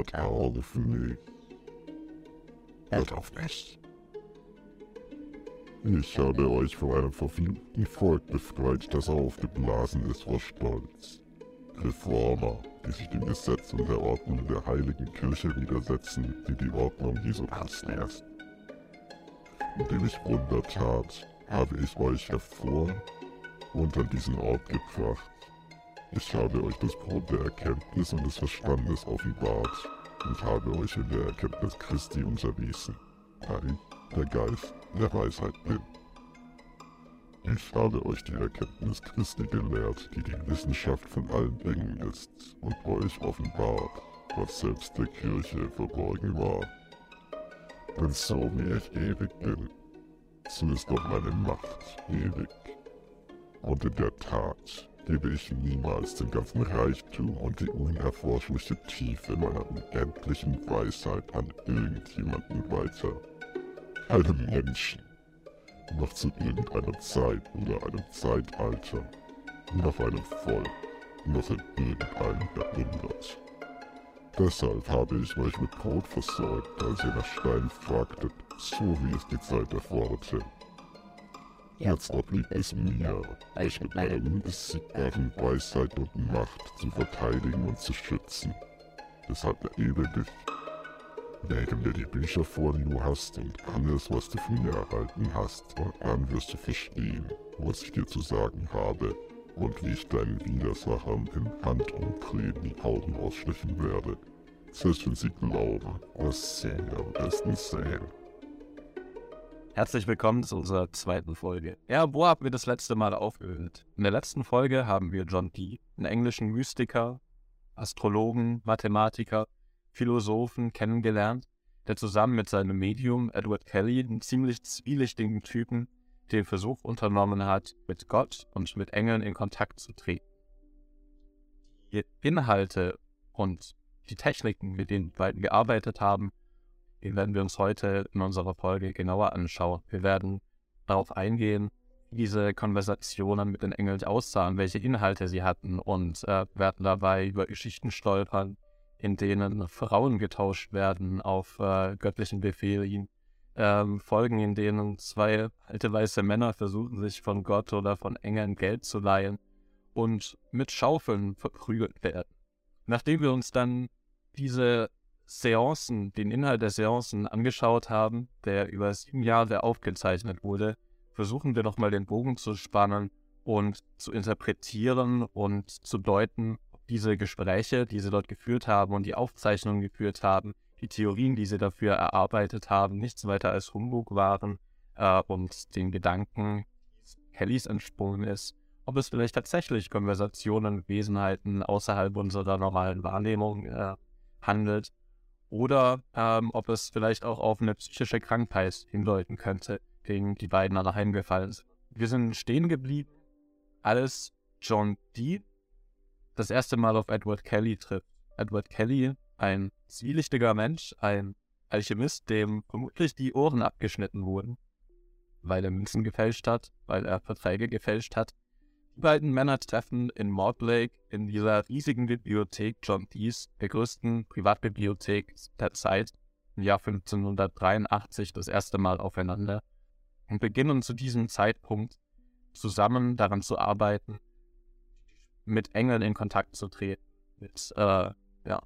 hört auf mich. Hört auf mich. Ich habe euch vor einem verfluchten Volk befreit, das aufgeblasen ist vor Stolz. Reformer, die sich dem Gesetz und der Ordnung der heiligen Kirche widersetzen, die die Ordnung Jesu ernst ist. Indem ich Wunder tat, habe ich euch hervor an diesen Ort gebracht. Ich habe euch das Brot der Erkenntnis und des Verstandes offenbart und habe euch in der Erkenntnis Christi unterwiesen, ich, der Geist der Weisheit bin. Ich habe euch die Erkenntnis Christi gelehrt, die die Wissenschaft von allen Dingen ist, und euch offenbart, was selbst der Kirche verborgen war. Denn so wie ich ewig bin, so ist auch meine Macht ewig. Und in der Tat gebe ich niemals den ganzen Reichtum und die unerforschliche Tiefe meiner unendlichen Weisheit an irgendjemanden weiter. Keinem Menschen noch zu irgendeiner Zeit oder einem Zeitalter, noch einem Volk, noch in irgendeinem Jahrhundert. Deshalb habe ich euch mit Brot versorgt, als ihr nach Stein fragtet, so wie es die Zeit erforderte. Jetzt obliegt es mir, euch mit meiner unbesiegbaren Weisheit und Macht zu verteidigen und zu schützen. Deshalb erhebe dich Lege mir die Bücher vor, die du hast und alles, was du von mir erhalten hast, und dann wirst du verstehen, was ich dir zu sagen habe und wie ich deinen Widersachern in Handumdrehen die Augen ausstechen werde, selbst wenn sie glauben, was sie am besten sehen. Herzlich willkommen zu unserer zweiten Folge. Ja, wo haben wir das letzte Mal aufgehört? In der letzten Folge haben wir John Dee, einen englischen Mystiker, Astrologen, Mathematiker Philosophen kennengelernt, der zusammen mit seinem Medium Edward Kelly, einen ziemlich zwielichtigen Typen, den Versuch unternommen hat, mit Gott und mit Engeln in Kontakt zu treten. Die Inhalte und die Techniken, mit denen die beiden gearbeitet haben, die werden wir uns heute in unserer Folge genauer anschauen. Wir werden darauf eingehen, wie diese Konversationen mit den Engeln aussahen, welche Inhalte sie hatten und äh, werden dabei über Geschichten stolpern, in denen Frauen getauscht werden auf äh, göttlichen Befehlen. Ähm, Folgen, in denen zwei alte weiße Männer versuchen, sich von Gott oder von Engeln Geld zu leihen und mit Schaufeln verprügelt werden. Nachdem wir uns dann diese Seancen, den Inhalt der Seancen angeschaut haben, der über sieben Jahre aufgezeichnet wurde, versuchen wir nochmal den Bogen zu spannen und zu interpretieren und zu deuten, diese Gespräche, die sie dort geführt haben und die Aufzeichnungen geführt haben, die Theorien, die sie dafür erarbeitet haben, nichts weiter als Humbug waren äh, und den Gedanken Kellys entsprungen ist, ob es vielleicht tatsächlich Konversationen, Wesenheiten außerhalb unserer normalen Wahrnehmung äh, handelt oder ähm, ob es vielleicht auch auf eine psychische Krankheit hindeuten könnte, gegen die beiden alle heimgefallen sind. Wir sind stehen geblieben, als John Dee das erste Mal auf Edward Kelly trifft. Edward Kelly, ein zwielichtiger Mensch, ein Alchemist, dem vermutlich die Ohren abgeschnitten wurden, weil er Münzen gefälscht hat, weil er Verträge gefälscht hat. Die beiden Männer treffen in Mortlake in dieser riesigen Bibliothek John Dees, der größten Privatbibliothek der Zeit, im Jahr 1583 das erste Mal aufeinander und beginnen zu diesem Zeitpunkt zusammen daran zu arbeiten, mit Engeln in Kontakt zu treten. Mit, äh, ja.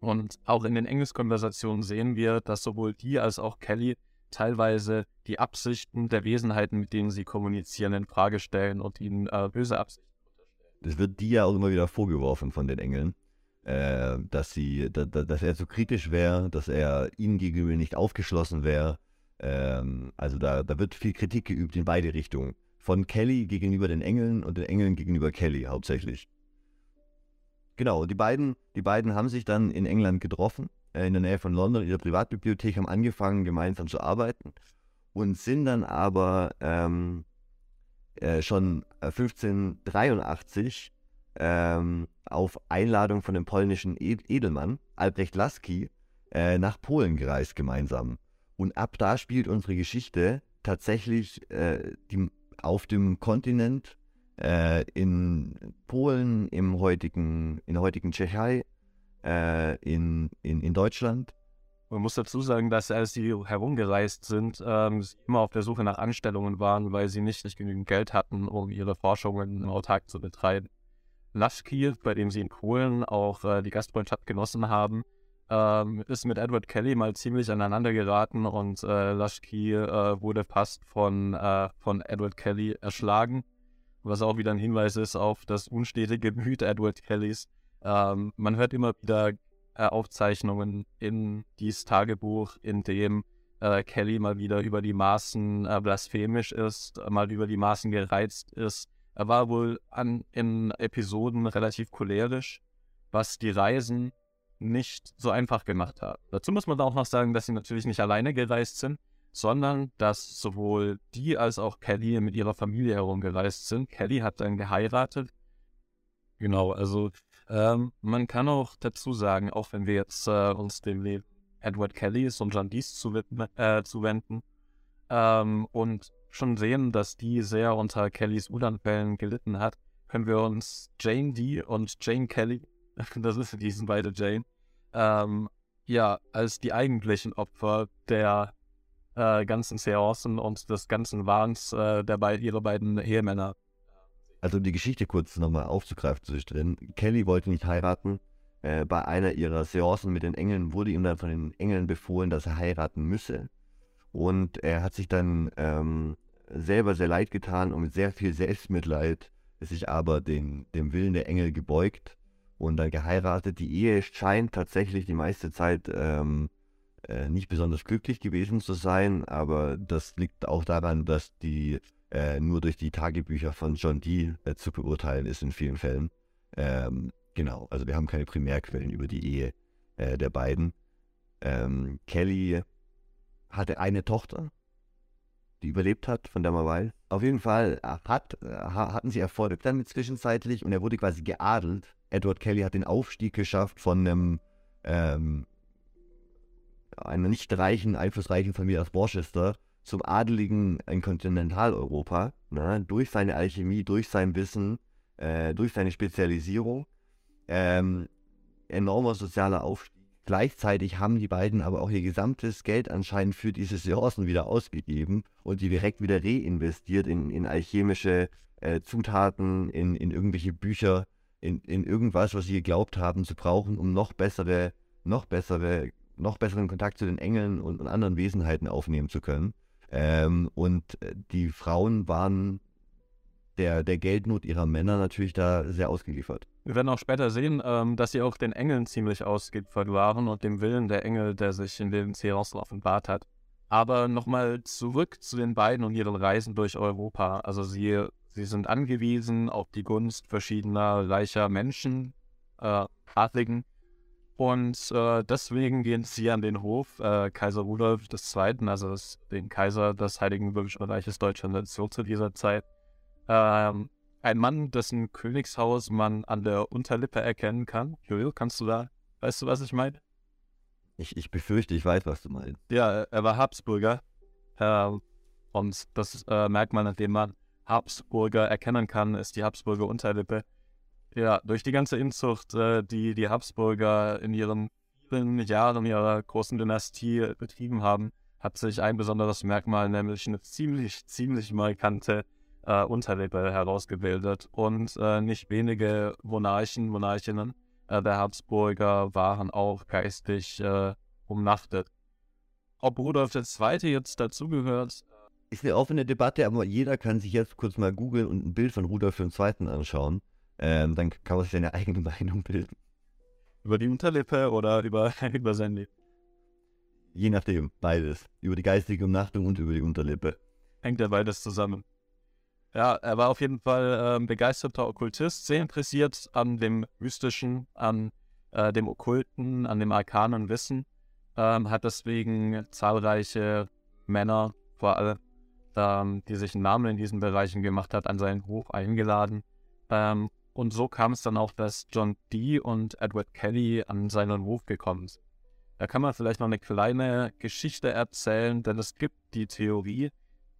Und auch in den Engelskonversationen sehen wir, dass sowohl die als auch Kelly teilweise die Absichten der Wesenheiten, mit denen sie kommunizieren, in Frage stellen und ihnen äh, böse Absichten unterstellen. Das wird die ja auch immer wieder vorgeworfen von den Engeln, äh, dass sie, da, da, dass er zu kritisch wäre, dass er ihnen gegenüber nicht aufgeschlossen wäre. Ähm, also da, da wird viel Kritik geübt in beide Richtungen von Kelly gegenüber den Engeln und den Engeln gegenüber Kelly hauptsächlich. Genau, die beiden, die beiden haben sich dann in England getroffen, in der Nähe von London, in der Privatbibliothek, haben angefangen, gemeinsam zu arbeiten und sind dann aber ähm, äh, schon 1583 äh, ähm, auf Einladung von dem polnischen Edelmann Albrecht Laski äh, nach Polen gereist gemeinsam. Und ab da spielt unsere Geschichte tatsächlich äh, die auf dem Kontinent, äh, in Polen, im heutigen, in der heutigen Tschechei, äh, in, in, in Deutschland. Man muss dazu sagen, dass als sie herumgereist sind, ähm, sie immer auf der Suche nach Anstellungen waren, weil sie nicht, nicht genügend Geld hatten, um ihre Forschungen im Autark zu betreiben. Laschki, bei dem sie in Polen auch äh, die Gastfreundschaft genossen haben, ähm, ist mit Edward Kelly mal ziemlich aneinander geraten und äh, Laschki äh, wurde fast von, äh, von Edward Kelly erschlagen, was auch wieder ein Hinweis ist auf das unstetige Gemüt Edward Kellys. Ähm, man hört immer wieder äh, Aufzeichnungen in dieses Tagebuch, in dem äh, Kelly mal wieder über die Maßen äh, blasphemisch ist, mal über die Maßen gereizt ist. Er war wohl an, in Episoden relativ cholerisch, was die Reisen nicht so einfach gemacht hat. Dazu muss man auch noch sagen, dass sie natürlich nicht alleine gereist sind, sondern dass sowohl die als auch Kelly mit ihrer Familie herumgereist sind. Kelly hat dann geheiratet. Genau, also ähm, man kann auch dazu sagen, auch wenn wir jetzt äh, uns dem Leben Edward Kellys und John Dees zuwenden, äh, zuwenden ähm, und schon sehen, dass die sehr unter Kellys Wutanfällen gelitten hat, können wir uns Jane Dee und Jane Kelly, das ist, die sind beide Jane, ähm, ja, als die eigentlichen Opfer der äh, ganzen Seancen und des ganzen Wahns äh, der be ihrer beiden Ehemänner also die Geschichte kurz nochmal aufzugreifen zwischendrin. Kelly wollte nicht heiraten. Äh, bei einer ihrer Seancen mit den Engeln wurde ihm dann von den Engeln befohlen, dass er heiraten müsse. Und er hat sich dann ähm, selber sehr leid getan und mit sehr viel Selbstmitleid sich aber den, dem Willen der Engel gebeugt und dann geheiratet. Die Ehe scheint tatsächlich die meiste Zeit ähm, äh, nicht besonders glücklich gewesen zu sein, aber das liegt auch daran, dass die äh, nur durch die Tagebücher von John Dee äh, zu beurteilen ist in vielen Fällen. Ähm, genau, also wir haben keine Primärquellen über die Ehe äh, der beiden. Ähm, Kelly hatte eine Tochter, die überlebt hat, von der man. Auf jeden Fall äh, hat, hatten sie Erfolg damit zwischenzeitlich und er wurde quasi geadelt. Edward Kelly hat den Aufstieg geschafft von einem ähm, einer nicht reichen, einflussreichen Familie aus Worcester zum Adeligen in Kontinentaleuropa, ne, durch seine Alchemie, durch sein Wissen, äh, durch seine Spezialisierung. Ähm, enormer sozialer Aufstieg. Gleichzeitig haben die beiden aber auch ihr gesamtes Geld anscheinend für diese Seancen wieder ausgegeben und die direkt wieder reinvestiert in, in alchemische äh, Zutaten, in, in irgendwelche Bücher, in, in irgendwas, was sie geglaubt haben zu brauchen, um noch bessere, noch bessere, noch besseren Kontakt zu den Engeln und, und anderen Wesenheiten aufnehmen zu können. Ähm, und äh, die Frauen waren der, der Geldnot ihrer Männer natürlich da sehr ausgeliefert. Wir werden auch später sehen, ähm, dass sie auch den Engeln ziemlich ausgeliefert waren und dem Willen der Engel, der sich in den Seancen offenbart hat. Aber nochmal zurück zu den beiden und ihren Reisen durch Europa. Also sie, sie sind angewiesen auf die Gunst verschiedener reicher Menschen, äh, Adligen, und äh, deswegen gehen sie an den Hof äh, Kaiser Rudolf II., also das, den Kaiser des Heiligen Römischen Reiches Deutscher Nation zu dieser Zeit. Ähm, ein Mann, dessen Königshaus man an der Unterlippe erkennen kann. Jojo, kannst du da, weißt du, was ich meine? Ich, ich befürchte, ich weiß, was du meinst. Ja, er war Habsburger. Äh, und das äh, Merkmal, an dem man Habsburger erkennen kann, ist die Habsburger Unterlippe. Ja, durch die ganze Inzucht, äh, die die Habsburger in ihren vielen Jahren ihrer großen Dynastie betrieben haben, hat sich ein besonderes Merkmal, nämlich eine ziemlich, ziemlich markante äh, Unterlippe herausgebildet. Und äh, nicht wenige Monarchen, Monarchinnen äh, der Habsburger waren auch geistig äh, umnachtet. Ob Rudolf II. jetzt dazugehört, ist eine offene Debatte, aber jeder kann sich jetzt kurz mal googeln und ein Bild von Rudolf II. anschauen. Ähm, dann kann man sich seine eigene Meinung bilden. Über die Unterlippe oder über, über sein Leben? Je nachdem, beides. Über die geistige Umnachtung und über die Unterlippe. Hängt ja beides zusammen. Ja, er war auf jeden Fall äh, begeisterter Okkultist, sehr interessiert an dem Mystischen, an äh, dem Okkulten, an dem arkanen Wissen. Ähm, hat deswegen zahlreiche Männer, vor allem, ähm, die sich einen Namen in diesen Bereichen gemacht hat, an seinen Hof eingeladen. Und so kam es dann auch, dass John Dee und Edward Kelly an seinen Hof gekommen sind. Da kann man vielleicht noch eine kleine Geschichte erzählen, denn es gibt die Theorie,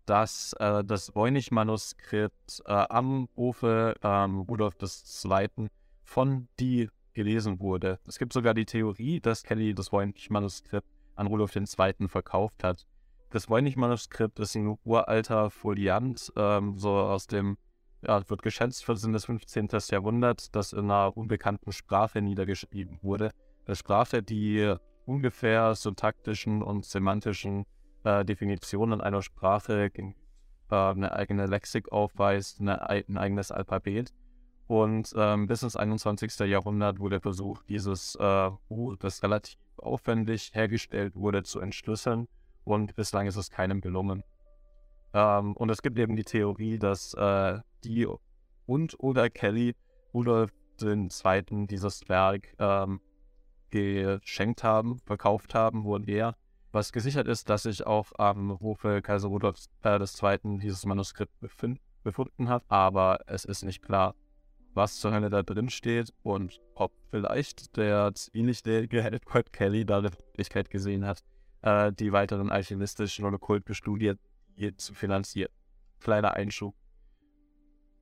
dass äh, das Voynich-Manuskript äh, am Hofe ähm, Rudolf II. von Dee gelesen wurde. Es gibt sogar die Theorie, dass Kelly das Voynich-Manuskript an Rudolf II. verkauft hat. Das Voynich-Manuskript ist ein uralter Foliant, ähm, so aus dem, ja, wird geschätzt für das 15. Jahrhundert, das in einer unbekannten Sprache niedergeschrieben wurde. Eine Sprache, die ungefähr syntaktischen und semantischen äh, Definitionen einer Sprache äh, eine eigene Lexik aufweist, eine, ein eigenes Alphabet. Und ähm, bis ins 21. Jahrhundert wurde versucht, dieses äh, Buch, das relativ aufwendig hergestellt wurde, zu entschlüsseln. Und bislang ist es keinem gelungen. Ähm, und es gibt eben die Theorie, dass äh, die und oder Kelly Rudolf II. dieses Werk ähm, geschenkt haben, verkauft haben, woher. Was gesichert ist, dass sich auch am Hofe Kaiser Rudolf äh, II. dieses Manuskript befunden hat, aber es ist nicht klar, was zur Hölle da drin steht und ob vielleicht der zwielichtige Edward Kelly da eine Möglichkeit gesehen hat, äh, die weiteren alchemistischen und okkulten Hier zu finanzieren. Kleiner Einschub.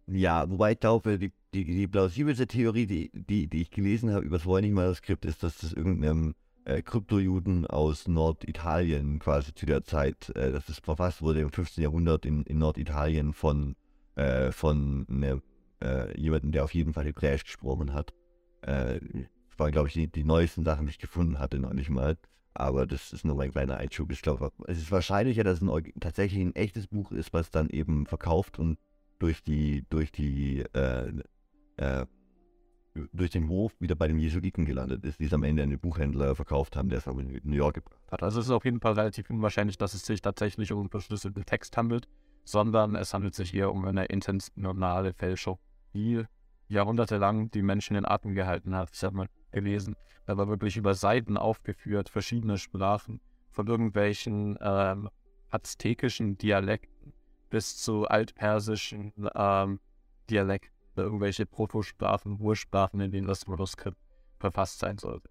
Ja, wobei ich glaube, die, die, die plausibelste Theorie, die, die, die ich gelesen habe über das Voynich-Manuskript, ist, dass das irgendeinem äh, Kryptojuden aus Norditalien quasi zu der Zeit, äh, dass es verfasst wurde im 15. Jahrhundert in, in Norditalien von, äh, von ne, äh, jemandem, der auf jeden Fall Hebräisch gesprochen hat. Äh, das waren, glaube ich, die, die neuesten Sachen, die ich gefunden hatte, noch nicht mal. Aber das ist nur mein kleiner Einschub. Ich glaube, es ist wahrscheinlicher, dass es ein, tatsächlich ein echtes Buch ist, was dann eben verkauft und durch die, durch die, äh, äh, durch den Hof wieder bei den Jesuiten gelandet ist, die es am Ende an den Buchhändler verkauft haben, der es aber in New York gebracht hat. Also es ist auf jeden Fall relativ unwahrscheinlich, dass es sich tatsächlich um einen verschlüsselten Text handelt, sondern es handelt sich hier um eine intentionale Fälschung, die jahrhundertelang die Menschen in Atem gehalten hat. Ich habe mal gelesen, da war wirklich über Seiten aufgeführt, verschiedene Sprachen, von irgendwelchen ähm, aztekischen Dialekten bis zu altpersischen ähm, Dialekten irgendwelche Protosprachen, Ursprachen, in denen das Manuskript verfasst sein sollte.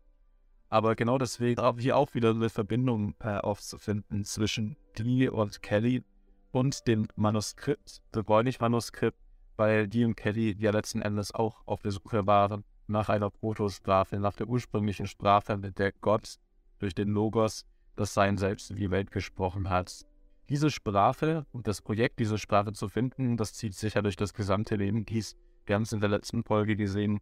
Aber genau deswegen auch hier auch wieder eine Verbindung äh, aufzufinden zwischen Dee und Kelly und dem Manuskript, dem Voynich-Manuskript, weil Dee und Kelly ja letzten Endes auch auf der Suche waren nach einer Protosprache, nach der ursprünglichen Sprache, mit der Gott durch den Logos das Sein selbst in die Welt gesprochen hat. Diese Sprache und das Projekt, diese Sprache zu finden, das zieht sich ja durch das gesamte Leben Gies wir haben es in der letzten Folge gesehen,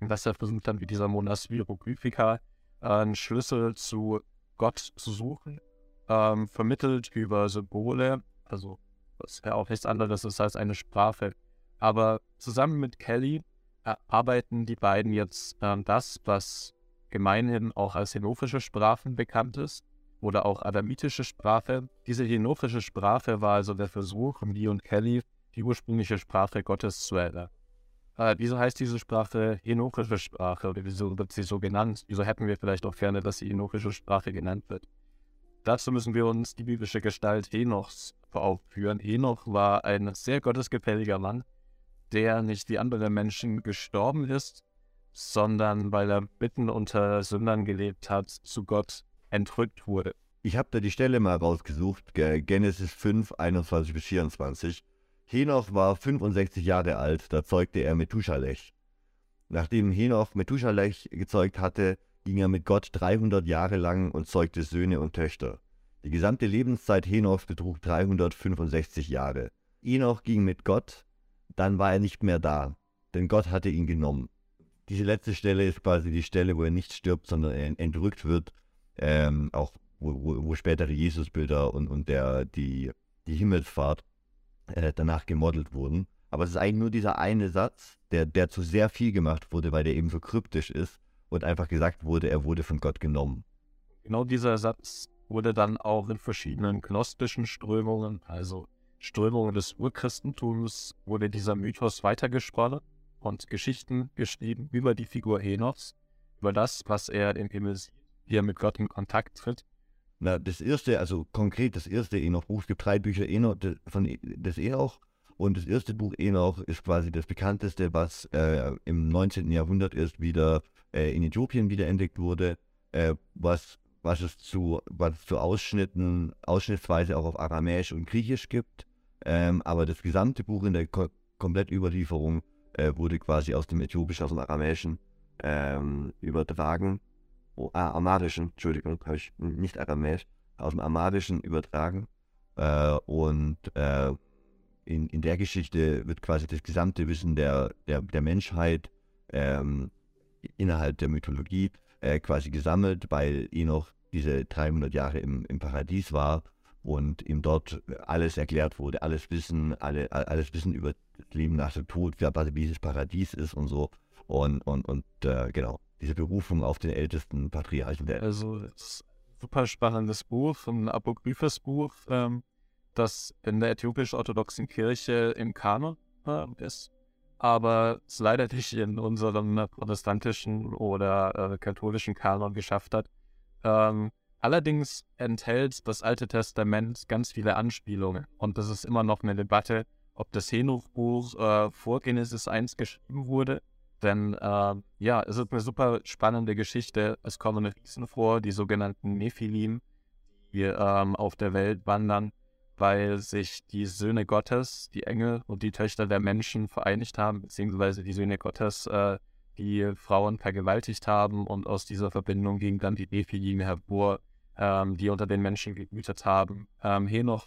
dass er versucht hat, wie dieser Monas Hieroglyphica einen Schlüssel zu Gott zu suchen, ähm, vermittelt über Symbole, also was ja auch nichts anderes ist als eine Sprache. Aber zusammen mit Kelly erarbeiten die beiden jetzt äh, das, was gemeinhin auch als henofische Sprachen bekannt ist oder auch adamitische Sprache. Diese henofische Sprache war also der Versuch, Lee und Kelly die ursprüngliche Sprache Gottes zu erlernen. Äh, wieso heißt diese Sprache henochische Sprache oder wieso wird sie so genannt? Wieso hätten wir vielleicht auch gerne, dass sie henochische Sprache genannt wird? Dazu müssen wir uns die biblische Gestalt Henochs vor Augen führen. Henoch war ein sehr gottesgefälliger Mann, der nicht wie andere Menschen gestorben ist, sondern weil er mitten unter Sündern gelebt hat, zu Gott entrückt wurde. Ich habe da die Stelle mal rausgesucht, Genesis 5, 21 bis 24. Henoch war 65 Jahre alt, da zeugte er Methuschalech. Nachdem Henoch Methuschalech gezeugt hatte, ging er mit Gott 300 Jahre lang und zeugte Söhne und Töchter. Die gesamte Lebenszeit Henochs betrug 365 Jahre. Enoch ging mit Gott, dann war er nicht mehr da, denn Gott hatte ihn genommen. Diese letzte Stelle ist quasi die Stelle, wo er nicht stirbt, sondern er entrückt wird, ähm, auch wo, wo, wo spätere Jesusbilder und, und der, die, die Himmelsfahrt äh, danach gemodelt wurden. Aber es ist eigentlich nur dieser eine Satz, der, der zu sehr viel gemacht wurde, weil der eben so kryptisch ist und einfach gesagt wurde, er wurde von Gott genommen. Genau dieser Satz wurde dann auch in verschiedenen gnostischen Strömungen, also Strömungen des Urchristentums, wurde dieser Mythos weitergesponnen und Geschichten geschrieben über die Figur Henochs, über das, was er im Himmel sieht, wie er mit Gott in Kontakt tritt na, das erste, also konkret das erste Enoch-Buch, es gibt drei Bücher Enoch, von e, des Enoch und das erste Buch Enoch ist quasi das bekannteste, was äh, im 19. Jahrhundert erst wieder äh, in Äthiopien wiederentdeckt wurde, äh, was, was es zu, was es zu Ausschnitten, ausschnittsweise auch auf Aramäisch und Griechisch gibt. Ähm, aber das gesamte Buch in der Ko Komplettüberlieferung äh, wurde quasi aus dem Äthiopischen, aus dem Aramäischen ähm, übertragen. Oh, ah, Amarischen, Entschuldigung, habe ich nicht Aramäisch, aus dem Amarischen übertragen. Äh, und äh, in, in der Geschichte wird quasi das gesamte Wissen der, der, der Menschheit ähm, innerhalb der Mythologie äh, quasi gesammelt, weil Enoch diese 300 Jahre im, im Paradies war und ihm dort alles erklärt wurde, alles Wissen, alle, alles Wissen über das Leben nach dem Tod, wie dieses Paradies ist und so. Und, und, und äh, genau, diese Berufung auf den ältesten Patriarchen der Also, super spannendes Buch, ein apokryphes Buch, ähm, das in der äthiopisch-orthodoxen Kirche im Kanon äh, ist, aber es leider nicht in unserem protestantischen oder äh, katholischen Kanon geschafft hat. Ähm, allerdings enthält das Alte Testament ganz viele Anspielungen und das ist immer noch eine Debatte, ob das Henoch-Buch äh, vor Genesis 1 geschrieben wurde. Denn äh, ja, es ist eine super spannende Geschichte. Es kommen Riesen vor, die sogenannten Nephilim, die ähm, auf der Welt wandern weil sich die Söhne Gottes, die Engel und die Töchter der Menschen vereinigt haben, beziehungsweise die Söhne Gottes äh, die Frauen vergewaltigt haben und aus dieser Verbindung ging dann die Nephilim hervor, ähm, die unter den Menschen gewütet haben. Ähm, Henoch.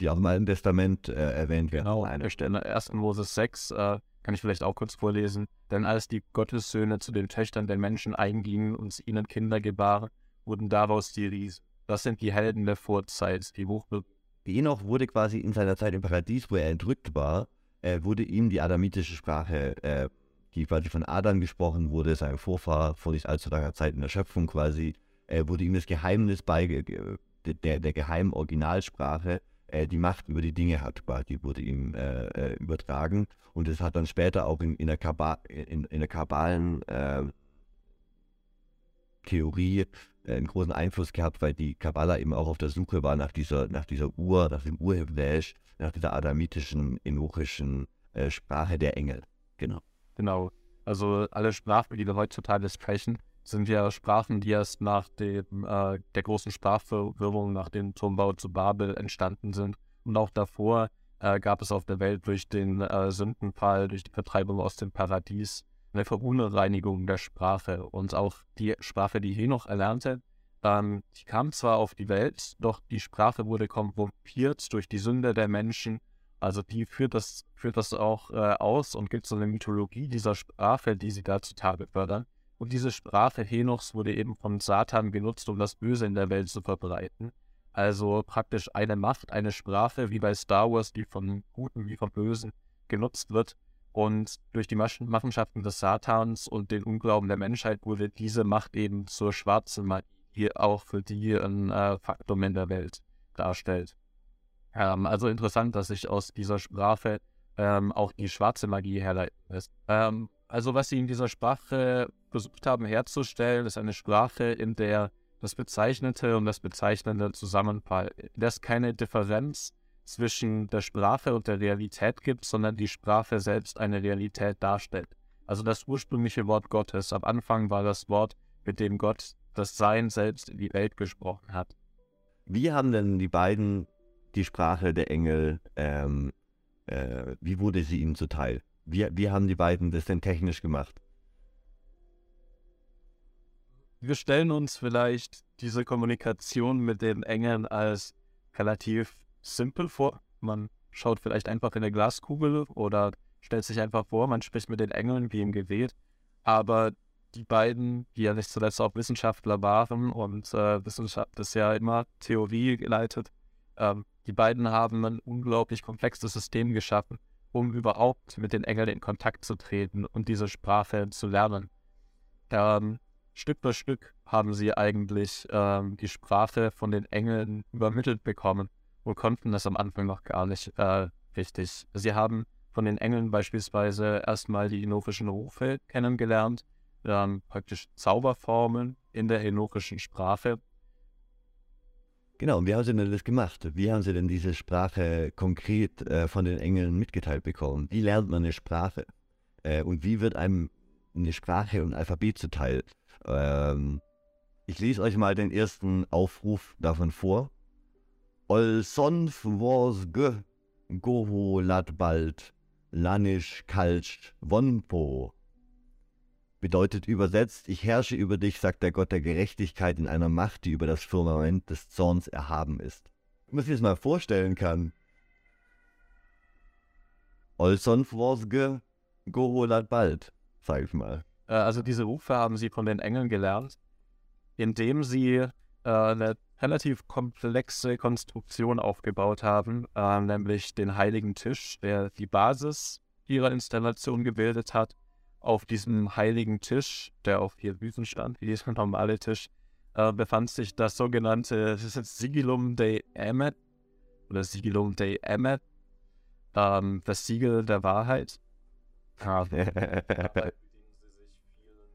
Die auch im Alten Testament äh, erwähnt werden. Genau, an der Stelle 1. Moses 6, äh, kann ich vielleicht auch kurz vorlesen. Denn als die Gottessöhne zu den Töchtern der Menschen eingingen und ihnen Kinder gebaren, wurden daraus die Riesen. Das sind die Helden der Vorzeit, die hochberühmten Enoch wurde quasi in seiner Zeit im Paradies, wo er entrückt war, äh, wurde ihm die adamitische Sprache, äh, die quasi von Adam gesprochen wurde, sein Vorfahr vor nicht allzu langer Zeit in der Schöpfung quasi, äh, wurde ihm das Geheimnis bei der, der geheimen Originalsprache, äh, die Macht über die Dinge hat, quasi, wurde ihm äh, äh, übertragen. Und das hat dann später auch in, in der, Kaba in, in der Kabalen Theorie äh, einen großen Einfluss gehabt, weil die Kabbala eben auch auf der Suche war nach dieser, nach dieser Ur, nach dem Urhebräisch, nach dieser adamitischen, enochischen äh, Sprache der Engel. Genau. Genau. Also alle Sprachen, die wir heutzutage sprechen, sind ja Sprachen, die erst nach dem, äh, der großen Sprachverwirrung, nach dem Turmbau zu Babel entstanden sind. Und auch davor äh, gab es auf der Welt durch den äh, Sündenfall, durch die Vertreibung aus dem Paradies, eine Verunreinigung der Sprache und auch die Sprache, die Henoch erlernte, ähm, die kam zwar auf die Welt, doch die Sprache wurde korrumpiert durch die Sünde der Menschen. Also die führt das, führt das auch äh, aus und gibt so eine Mythologie dieser Sprache, die sie da zutage fördern. Und diese Sprache Henochs wurde eben von Satan genutzt, um das Böse in der Welt zu verbreiten. Also praktisch eine Macht, eine Sprache, wie bei Star Wars, die von Guten wie von Bösen genutzt wird, und durch die Machenschaften des Satans und den Unglauben der Menschheit wurde diese Macht eben zur schwarzen Magie, die auch für die ein äh, Faktum in der Welt darstellt. Ähm, also interessant, dass sich aus dieser Sprache ähm, auch die schwarze Magie herleiten lässt. Ähm, also was sie in dieser Sprache versucht haben herzustellen, ist eine Sprache, in der das Bezeichnete und das Bezeichnende zusammenfallen. in der es keine Differenz zwischen der Sprache und der Realität gibt, sondern die Sprache selbst eine Realität darstellt. Also das ursprüngliche Wort Gottes. Am Anfang war das Wort, mit dem Gott das Sein selbst in die Welt gesprochen hat. Wie haben denn die beiden die Sprache der Engel, ähm, äh, wie wurde sie ihnen zuteil? Wie, wie haben die beiden das denn technisch gemacht? Wir stellen uns vielleicht diese Kommunikation mit den Engeln als relativ simpel vor. Man schaut vielleicht einfach in eine Glaskugel oder stellt sich einfach vor, man spricht mit den Engeln wie im Gebet. Aber die beiden, die ja nicht zuletzt auch Wissenschaftler waren und äh, Wissenschaft ist ja immer Theorie geleitet, ähm, die beiden haben ein unglaublich komplexes System geschaffen, um überhaupt mit den Engeln in Kontakt zu treten und diese Sprache zu lernen. Ähm, Stück für Stück haben sie eigentlich ähm, die Sprache von den Engeln übermittelt bekommen und konnten das am Anfang noch gar nicht äh, richtig. Sie haben von den Engeln beispielsweise erstmal die enochischen Rufe kennengelernt, dann praktisch Zauberformeln in der enochischen Sprache. Genau, und wie haben Sie denn das gemacht? Wie haben Sie denn diese Sprache konkret äh, von den Engeln mitgeteilt bekommen? Wie lernt man eine Sprache? Äh, und wie wird einem eine Sprache und Alphabet zuteil? Ähm, ich lese euch mal den ersten Aufruf davon vor. Olsonf was ge, goho lat bald, lanisch kalcht wonpo. Bedeutet übersetzt, ich herrsche über dich, sagt der Gott der Gerechtigkeit in einer Macht, die über das Firmament des Zorns erhaben ist. Wenn man sich das mal vorstellen kann. Olson Forsge Goholat bald, sag ich mal. Äh, also diese Rufe haben sie von den Engeln gelernt, indem sie äh, eine relativ komplexe Konstruktion aufgebaut haben, äh, nämlich den heiligen Tisch, der die Basis ihrer Installation gebildet hat. Auf diesem heiligen Tisch, der auf vier Füßen stand, wie dieser normale Tisch, äh, befand sich das sogenannte Sigillum Dei Emmet oder Sigillum Dei Emmet, ähm, das Siegel der Wahrheit. Ja,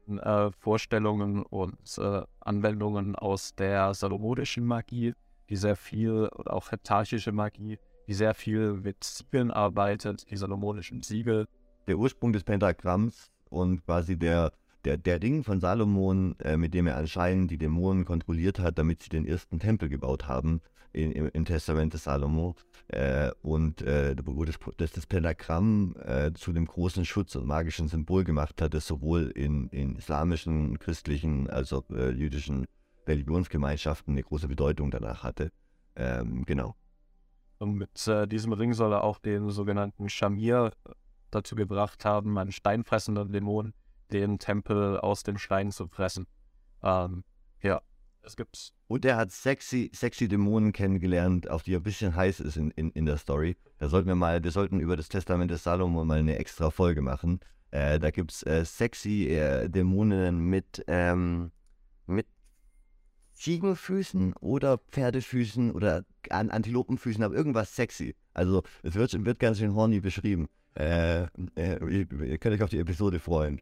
äh, Vorstellungen und äh, Anwendungen aus der salomonischen Magie, die sehr viel, und auch heptarchische Magie, die sehr viel mit Siegeln arbeitet, die salomonischen Siegel. Der Ursprung des Pentagramms und quasi der, der, der Ring von Salomon, äh, mit dem er anscheinend die Dämonen kontrolliert hat, damit sie den ersten Tempel gebaut haben in, im, im, Testament des Salomo. Äh, und äh, das, das, Pentagramm äh, zu dem großen Schutz und magischen Symbol gemacht hat, das sowohl in, in islamischen, christlichen als auch äh, jüdischen Religionsgemeinschaften eine große Bedeutung danach hatte. Ähm, genau. Und mit äh, diesem Ring soll er auch den sogenannten Shamir dazu gebracht haben, einen steinfressenden Dämon, den Tempel aus dem Stein zu fressen. Ähm, ja, es gibt. Und er hat sexy, sexy Dämonen kennengelernt, auf die er ein bisschen heiß ist in, in, in der Story. Da sollten wir mal, wir sollten über das Testament des Salomo mal eine extra Folge machen. Äh, da gibt es äh, sexy äh, Dämonen mit, ähm, mit Ziegenfüßen oder Pferdefüßen oder an Antilopenfüßen, aber irgendwas sexy. Also es wird, wird ganz schön horny beschrieben. Äh, äh, ihr, könnt euch auf die Episode freuen.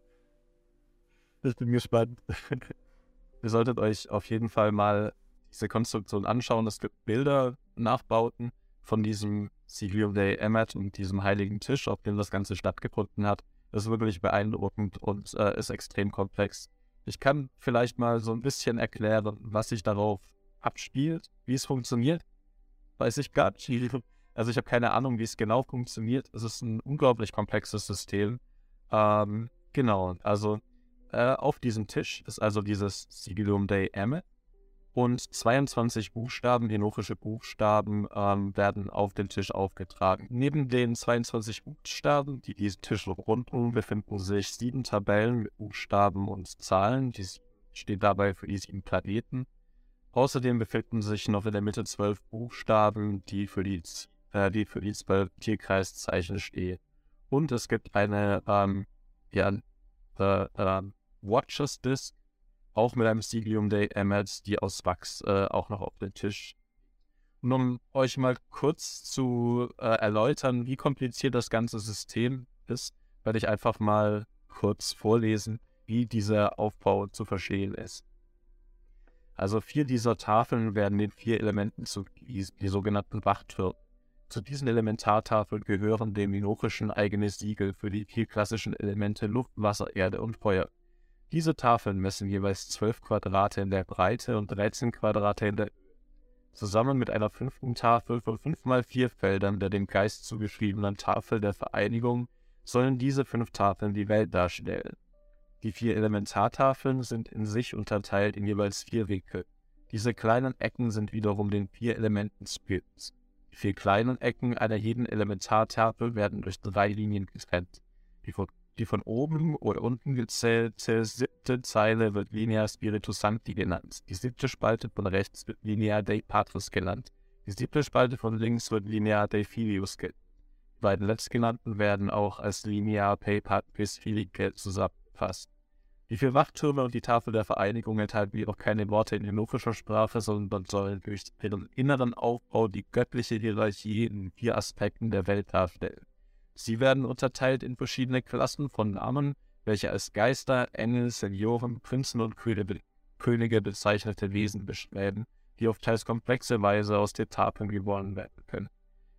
Das bin gespannt. ihr solltet euch auf jeden Fall mal diese Konstruktion anschauen. Es gibt Bilder, Nachbauten von diesem Sigilium Dei Emmet und diesem heiligen Tisch, auf dem das Ganze stattgefunden hat. Das ist wirklich beeindruckend und äh, ist extrem komplex. Ich kann vielleicht mal so ein bisschen erklären, was sich darauf abspielt, wie es funktioniert. Weiß ich gar nicht. Also ich habe keine Ahnung, wie es genau funktioniert. Es ist ein unglaublich komplexes System. Ähm, genau, also äh, auf diesem Tisch ist also dieses Sigillum Dei Emmet und 22 Buchstaben, enorische Buchstaben, ähm, werden auf den Tisch aufgetragen. Neben den 22 Buchstaben, die diesen Tisch runden, befinden sich sieben Tabellen mit Buchstaben und Zahlen. Die stehen dabei für die sieben Planeten. Außerdem befinden sich noch in der Mitte zwölf Buchstaben, die für die, äh, die für die Tierkreiszeichen stehen. Und es gibt eine ähm, ja, äh, äh, Watchers Disc, auch mit einem Sigilium Dei Emmet, die aus Wachs äh, auch noch auf den Tisch. Und um euch mal kurz zu äh, erläutern, wie kompliziert das ganze System ist, werde ich einfach mal kurz vorlesen, wie dieser Aufbau zu verstehen ist. Also vier dieser Tafeln werden den vier Elementen zugewiesen, die sogenannten Wachtürme. Zu diesen Elementartafeln gehören dem Minochischen eigene Siegel für die vier klassischen Elemente Luft, Wasser, Erde und Feuer. Diese Tafeln messen jeweils 12 Quadrate in der Breite und 13 Quadrate in der. Zusammen mit einer fünften Tafel von 5 mal 4 Feldern der dem Geist zugeschriebenen Tafel der Vereinigung sollen diese fünf Tafeln die Welt darstellen. Die vier Elementartafeln sind in sich unterteilt in jeweils vier Winkel. Diese kleinen Ecken sind wiederum den vier Elementen Spirits. Die vier kleinen Ecken einer jeden Elementartafel werden durch drei Linien getrennt. Die von die von oben oder unten gezählte siebte Zeile wird Linea Spiritus Sancti genannt. Die siebte Spalte von rechts wird Linea Dei Patris genannt. Die siebte Spalte von links wird Linea Dei Filius genannt. Die beiden letztgenannten werden auch als Linea Pei Patris Filii zusammengefasst. Die vier Wachtürme und die Tafel der Vereinigung enthalten jedoch keine Worte in henofischer Sprache, sondern sollen durch ihren inneren Aufbau die göttliche Hierarchie in vier Aspekten der Welt darstellen. Sie werden unterteilt in verschiedene Klassen von Namen, welche als Geister, Engel, Senioren, Prinzen und Könige bezeichnete Wesen beschreiben, die auf teils komplexe Weise aus den Tafeln gewonnen werden können.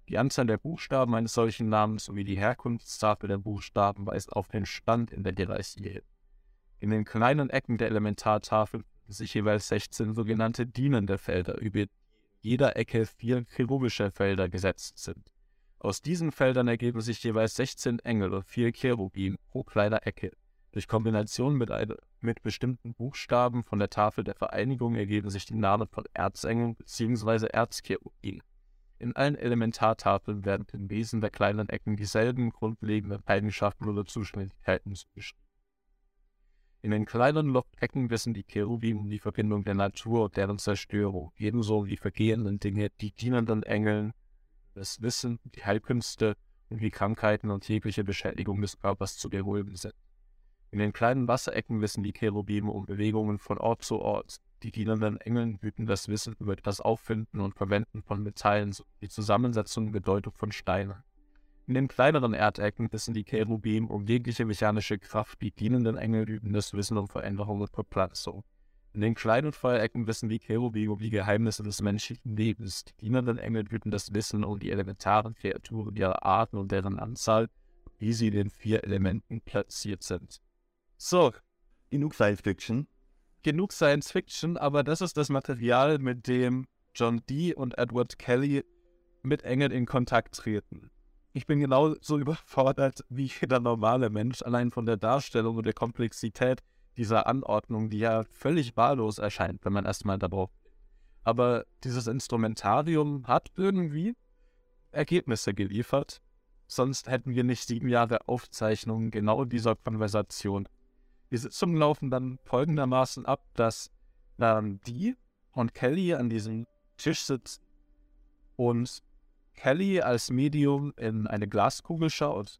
Die Anzahl der Buchstaben eines solchen Namens sowie die Herkunftstafel der Buchstaben weist auf den Stand in der Hierarchie hin. In den kleinen Ecken der Elementartafel sich jeweils 16 sogenannte dienende Felder, über jeder Ecke vier chirurgische Felder gesetzt sind. Aus diesen Feldern ergeben sich jeweils 16 Engel und vier Cherubim pro kleiner Ecke. Durch Kombination mit, ein, mit bestimmten Buchstaben von der Tafel der Vereinigung ergeben sich die Namen von Erzengeln bzw. Erzcherubim. In allen Elementartafeln werden im Wesen der kleinen Ecken dieselben grundlegenden Eigenschaften oder Zuständigkeiten zugeschrieben. In den kleinen Lochtecken wissen die Cherubim um die Verbindung der Natur und deren Zerstörung, ebenso die vergehenden Dinge, die dienenden Engeln, das Wissen, die Heilkünste und wie Krankheiten und jegliche Beschädigung des Körpers zu beruhigen sind. In den kleinen Wasserecken wissen die Cherubim um Bewegungen von Ort zu Ort. Die dienenden Engeln hüten das Wissen über das Auffinden und Verwenden von Metallen die Zusammensetzung und Bedeutung von Steinen. In den kleineren Erdecken wissen die Cherubim um jegliche mechanische Kraft, die dienenden Engel üben das Wissen um Veränderung und Verpflanzung. In den kleinen Feuerecken wissen die Cherubim um die Geheimnisse des menschlichen Lebens. Die dienenden Engel üben das Wissen um die elementaren Kreaturen ihrer Arten und deren Anzahl, wie sie in den vier Elementen platziert sind. So. Genug Science Fiction. Genug Science Fiction, aber das ist das Material, mit dem John Dee und Edward Kelly mit Engeln in Kontakt treten ich bin genauso überfordert wie jeder normale Mensch, allein von der Darstellung und der Komplexität dieser Anordnung, die ja völlig wahllos erscheint, wenn man erstmal darauf. Aber dieses Instrumentarium hat irgendwie Ergebnisse geliefert. Sonst hätten wir nicht sieben Jahre Aufzeichnungen genau dieser Konversation. Die Sitzungen laufen dann folgendermaßen ab, dass ähm, die und Kelly an diesem Tisch sitzen und Kelly als Medium in eine Glaskugel schaut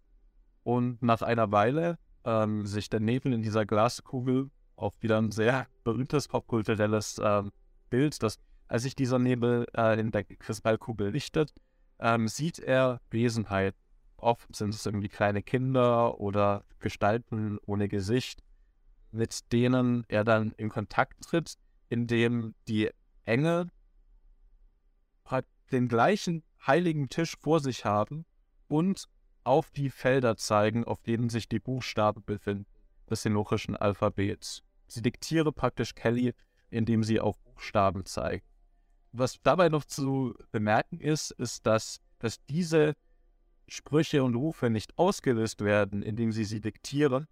und nach einer Weile ähm, sich der Nebel in dieser Glaskugel auch wieder ein sehr berühmtes popkulturelles äh, Bild, dass als sich dieser Nebel äh, in der Kristallkugel lichtet, ähm, sieht er Wesenheit. Oft sind es irgendwie kleine Kinder oder Gestalten ohne Gesicht, mit denen er dann in Kontakt tritt, indem die Engel den gleichen heiligen Tisch vor sich haben und auf die Felder zeigen, auf denen sich die Buchstaben befinden des henochischen Alphabets. Sie diktiere praktisch Kelly, indem sie auf Buchstaben zeigt. Was dabei noch zu bemerken ist, ist, dass, dass diese Sprüche und Rufe nicht ausgelöst werden, indem sie sie diktieren,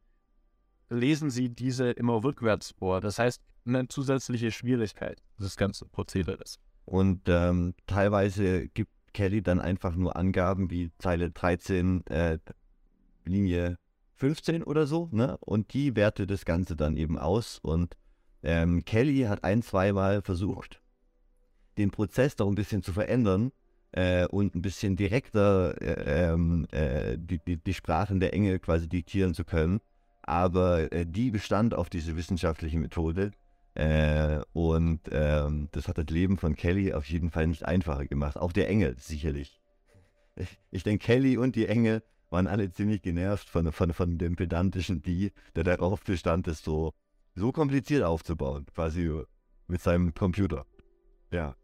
lesen sie diese immer rückwärts vor. Das heißt, eine zusätzliche Schwierigkeit des ganzen Prozederes. Und ähm, teilweise gibt Kelly dann einfach nur Angaben wie Zeile 13, äh, Linie 15 oder so, ne? Und die wertet das Ganze dann eben aus. Und ähm, Kelly hat ein, zweimal versucht, den Prozess doch ein bisschen zu verändern äh, und ein bisschen direkter äh, ähm, äh, die, die, die Sprachen der Engel quasi diktieren zu können. Aber äh, die bestand auf diese wissenschaftliche Methode. Äh, und ähm, das hat das Leben von Kelly auf jeden Fall nicht einfacher gemacht. Auch der Engel, sicherlich. Ich, ich denke, Kelly und die Engel waren alle ziemlich genervt von, von, von dem pedantischen Die, der darauf bestand, es so, so kompliziert aufzubauen, quasi mit seinem Computer. Ja.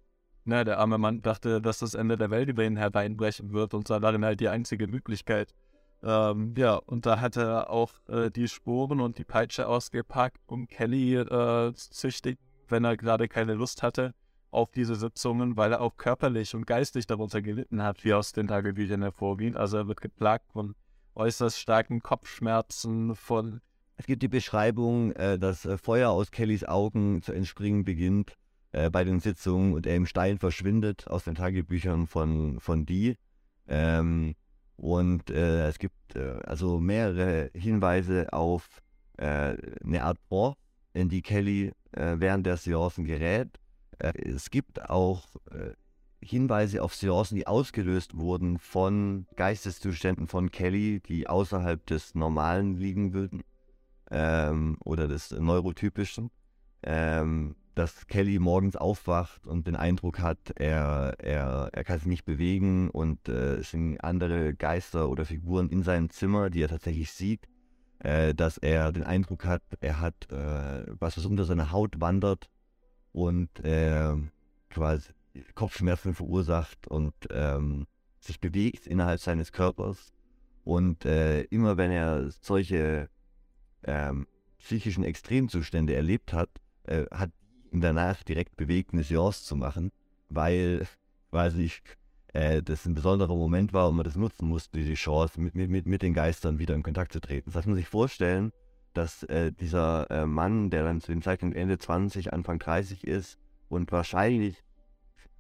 Na, der arme Mann dachte, dass das Ende der Welt über ihn hereinbrechen wird und sah darin halt die einzige Möglichkeit. Ähm, ja, und da hat er auch äh, die Sporen und die Peitsche ausgepackt, um Kelly äh, zu züchtigen, wenn er gerade keine Lust hatte auf diese Sitzungen, weil er auch körperlich und geistig darunter gelitten hat, wie aus den Tagebüchern hervorgeht. Also er wird geplagt von äußerst starken Kopfschmerzen, von... Es gibt die Beschreibung, äh, dass äh, Feuer aus Kellys Augen zu entspringen beginnt äh, bei den Sitzungen und er im Stein verschwindet aus den Tagebüchern von, von Dee. Ähm, und äh, es gibt äh, also mehrere Hinweise auf äh, eine Art Bohr, in die Kelly äh, während der Seancen gerät. Äh, es gibt auch äh, Hinweise auf Seancen, die ausgelöst wurden von Geisteszuständen von Kelly, die außerhalb des Normalen liegen würden ähm, oder des Neurotypischen. Ähm, dass Kelly morgens aufwacht und den Eindruck hat, er, er, er kann sich nicht bewegen und äh, es sind andere Geister oder Figuren in seinem Zimmer, die er tatsächlich sieht, äh, dass er den Eindruck hat, er hat äh, was, was unter seiner Haut wandert und quasi Kopfschmerzen verursacht und ähm, sich bewegt innerhalb seines Körpers. Und äh, immer wenn er solche ähm, psychischen Extremzustände erlebt hat, äh, hat danach direkt bewegt, eine Seance zu machen, weil, weiß ich, äh, das ein besonderer Moment war und man das nutzen musste, diese Chance, mit, mit, mit den Geistern wieder in Kontakt zu treten. Das heißt, man sich vorstellen, dass äh, dieser äh, Mann, der dann zu dem Zeitpunkt Ende 20, Anfang 30 ist und wahrscheinlich,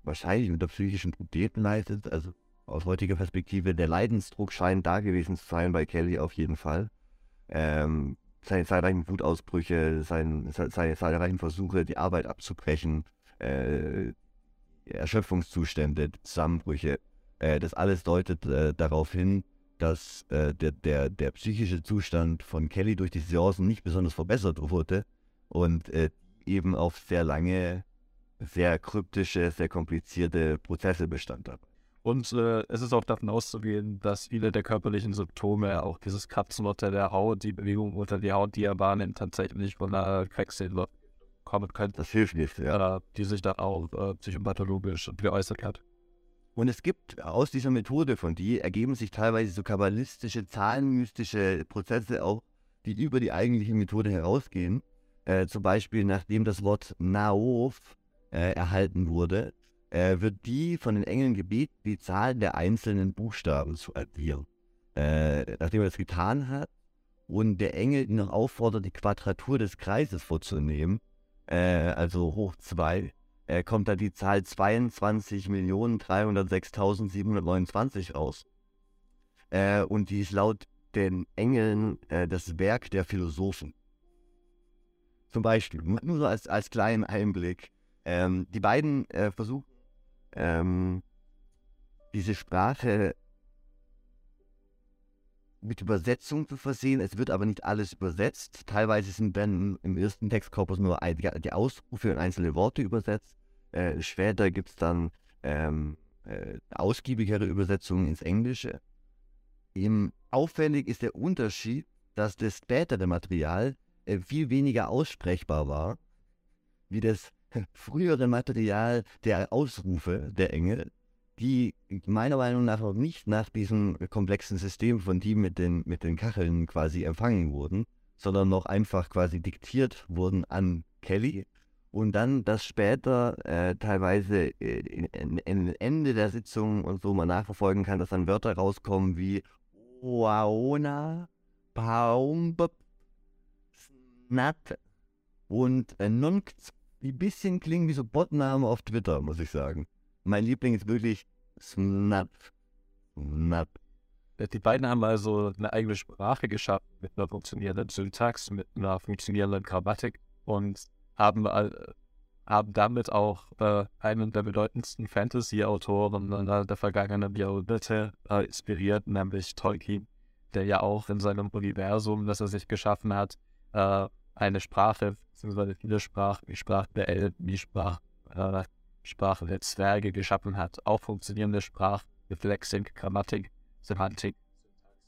wahrscheinlich mit der psychischen Problemen leidet, also aus heutiger Perspektive, der Leidensdruck scheint da gewesen zu sein bei Kelly auf jeden Fall. Ähm, seine zahlreichen Wutausbrüche, sein, seine zahlreichen Versuche, die Arbeit abzubrechen, äh, Erschöpfungszustände, Zusammenbrüche, äh, das alles deutet äh, darauf hin, dass äh, der, der, der psychische Zustand von Kelly durch die Seancen nicht besonders verbessert wurde und äh, eben auf sehr lange, sehr kryptische, sehr komplizierte Prozesse bestand hat. Und äh, es ist auch davon auszugehen, dass viele der körperlichen Symptome, auch dieses Kratzen unter der Haut, die Bewegung unter die Haut, die er wahrnimmt, tatsächlich von einer Quecksilber kommen könnte. Das hilft nicht, ja. Äh, die sich dann auch äh, psychopathologisch geäußert hat. Und es gibt aus dieser Methode von die ergeben sich teilweise so kabbalistische, zahlenmystische Prozesse auch, die über die eigentliche Methode herausgehen. Äh, zum Beispiel, nachdem das Wort Naof äh, erhalten wurde, äh, wird die von den Engeln gebeten, die Zahl der einzelnen Buchstaben zu addieren. Äh, nachdem er das getan hat und der Engel ihn noch auffordert, die Quadratur des Kreises vorzunehmen, äh, also hoch 2, äh, kommt da die Zahl 22.306.729 raus. Äh, und die ist laut den Engeln äh, das Werk der Philosophen. Zum Beispiel, nur so als, als kleinen Einblick. Ähm, die beiden äh, versuchen, ähm, diese Sprache mit Übersetzung zu versehen. Es wird aber nicht alles übersetzt. Teilweise sind dann im ersten Textkorpus nur die Ausrufe und einzelne Worte übersetzt. Äh, später gibt es dann ähm, äh, ausgiebigere Übersetzungen ins Englische. Eben auffällig ist der Unterschied, dass das spätere Material äh, viel weniger aussprechbar war, wie das frühere Material der Ausrufe der Engel, die meiner Meinung nach noch nicht nach diesem komplexen System von die mit den, mit den Kacheln quasi empfangen wurden, sondern noch einfach quasi diktiert wurden an Kelly und dann das später äh, teilweise äh, Ende der Sitzung und so man nachverfolgen kann, dass dann Wörter rauskommen wie Waona, Baum, Snat und äh, Nunkt, ein bisschen klingen wie so Botnamen auf Twitter, muss ich sagen. Mein Liebling ist wirklich Snap. Snap. Die beiden haben also eine eigene Sprache geschaffen mit einer funktionierenden Syntax, mit einer funktionierenden Grammatik und haben, äh, haben damit auch äh, einen der bedeutendsten Fantasy-Autoren der vergangenen Jahrhunderte äh, inspiriert, nämlich Tolkien, der ja auch in seinem Universum, das er sich geschaffen hat, äh, eine Sprache, beziehungsweise viele Sprachen, die Sprache der Elben, die Sprache, äh, Sprache der Zwerge geschaffen hat, auch funktionierende Sprachreflexik, Grammatik, Semantik.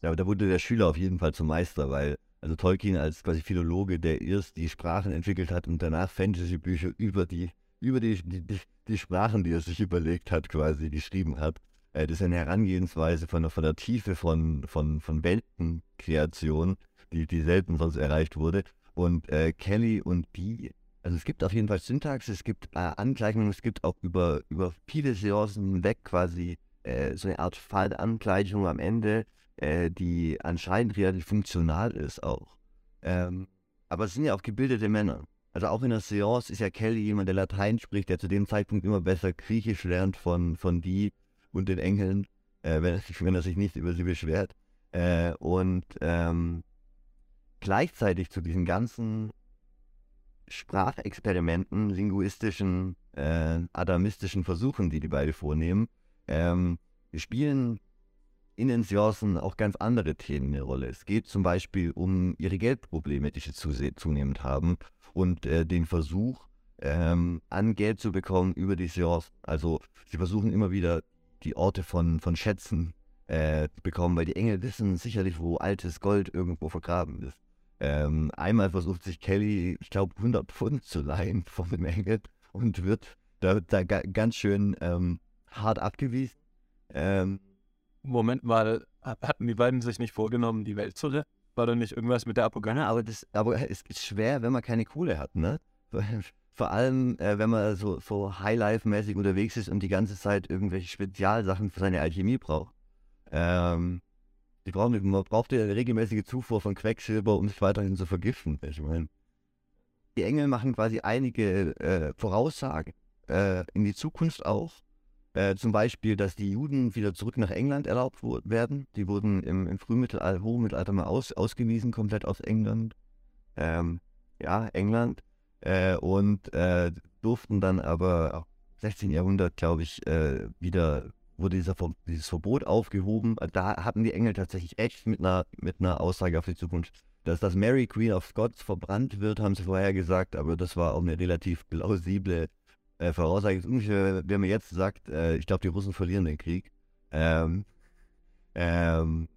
Ja, aber da wurde der Schüler auf jeden Fall zum Meister, weil also Tolkien als quasi Philologe, der erst die Sprachen entwickelt hat und danach Fantasy-Bücher über die, über die, die, die, Sprachen, die er sich überlegt hat, quasi geschrieben hat. Äh, das ist eine Herangehensweise von der, von der Tiefe von, von, von Weltenkreation, die, die selten sonst erreicht wurde. Und äh, Kelly und die, also es gibt auf jeden Fall Syntax, es gibt äh, Angleichungen, es gibt auch über, über viele Seancen hinweg quasi äh, so eine Art Fallangleichung am Ende, äh, die anscheinend relativ funktional ist auch. Ähm, aber es sind ja auch gebildete Männer. Also auch in der Seance ist ja Kelly jemand, der Latein spricht, der zu dem Zeitpunkt immer besser Griechisch lernt von, von die und den Engeln, äh, wenn, er sich, wenn er sich nicht über sie beschwert. Äh, und ähm, gleichzeitig zu diesen ganzen Sprachexperimenten, linguistischen, äh, adamistischen Versuchen, die die beiden vornehmen, ähm, spielen in den Seancen auch ganz andere Themen eine Rolle. Es geht zum Beispiel um ihre Geldprobleme, die sie zunehmend haben und äh, den Versuch, ähm, an Geld zu bekommen über die Seance. Also sie versuchen immer wieder die Orte von, von Schätzen äh, zu bekommen, weil die Engel wissen sicherlich, wo altes Gold irgendwo vergraben ist. Ähm, einmal versucht sich Kelly, ich glaube, 100 Pfund zu leihen von dem Engel und wird da, da ganz schön ähm, hart abgewiesen. Ähm, Moment mal, hatten die beiden sich nicht vorgenommen, die Welt zu retten? War da nicht irgendwas mit der Apokalypse? aber, das, aber es ist schwer, wenn man keine Kohle hat, ne? Vor allem, äh, wenn man so, so Highlife-mäßig unterwegs ist und die ganze Zeit irgendwelche Spezialsachen für seine Alchemie braucht. Ähm, Die brauchen, man braucht ja eine regelmäßige Zufuhr von Quecksilber, um sich weiterhin zu vergiften. Ich meine, die Engel machen quasi einige äh, Voraussagen äh, in die Zukunft auch. Äh, zum Beispiel, dass die Juden wieder zurück nach England erlaubt werden. Die wurden im, im Frühmittelalter, Hochmittelalter mal aus, ausgewiesen, komplett aus England. Ähm, ja, England. Äh, und äh, durften dann aber 16. Jahrhundert, glaube ich, äh, wieder wurde dieser, dieses Verbot aufgehoben. Da hatten die Engel tatsächlich echt mit einer, mit einer Aussage auf die Zukunft. Dass das Mary Queen of Scots verbrannt wird, haben sie vorher gesagt, aber das war auch eine relativ plausible äh, Voraussage. Ungefähr, wenn man jetzt sagt, äh, ich glaube, die Russen verlieren den Krieg, ähm, ähm,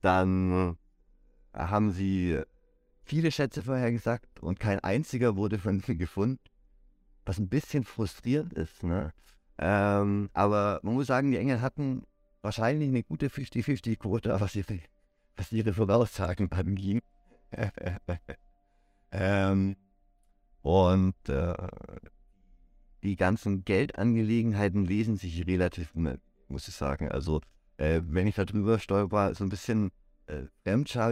dann haben sie viele Schätze vorher gesagt und kein einziger wurde von ihnen gefunden, was ein bisschen frustrierend ist. Ne? Ähm, aber man muss sagen, die Engel hatten wahrscheinlich eine gute 50-50-Quote, was ihre, was ihre Voraussagen anging. ähm, und äh, die ganzen Geldangelegenheiten lesen sich relativ, muss ich sagen. Also, äh, wenn ich da drüber stolper, so ein bisschen äh.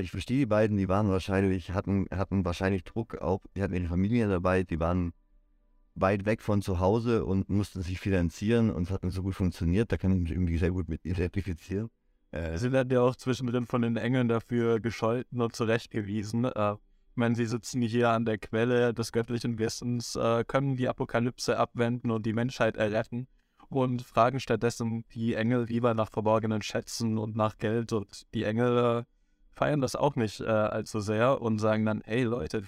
Ich verstehe die beiden, die waren wahrscheinlich, hatten, hatten wahrscheinlich Druck auch, die hatten ihre Familie dabei, die waren weit weg von zu Hause und mussten sich finanzieren und es hat nicht so gut funktioniert. Da kann ich mich irgendwie sehr gut mit identifizieren. Äh, Sie werden ja auch zwischendrin von den Engeln dafür gescholten und zurechtgewiesen. Äh, ich meine, sie sitzen hier an der Quelle des göttlichen Wissens, äh, können die Apokalypse abwenden und die Menschheit erretten und fragen stattdessen die Engel lieber nach verborgenen Schätzen und nach Geld. Und die Engel äh, feiern das auch nicht äh, allzu sehr und sagen dann, hey Leute,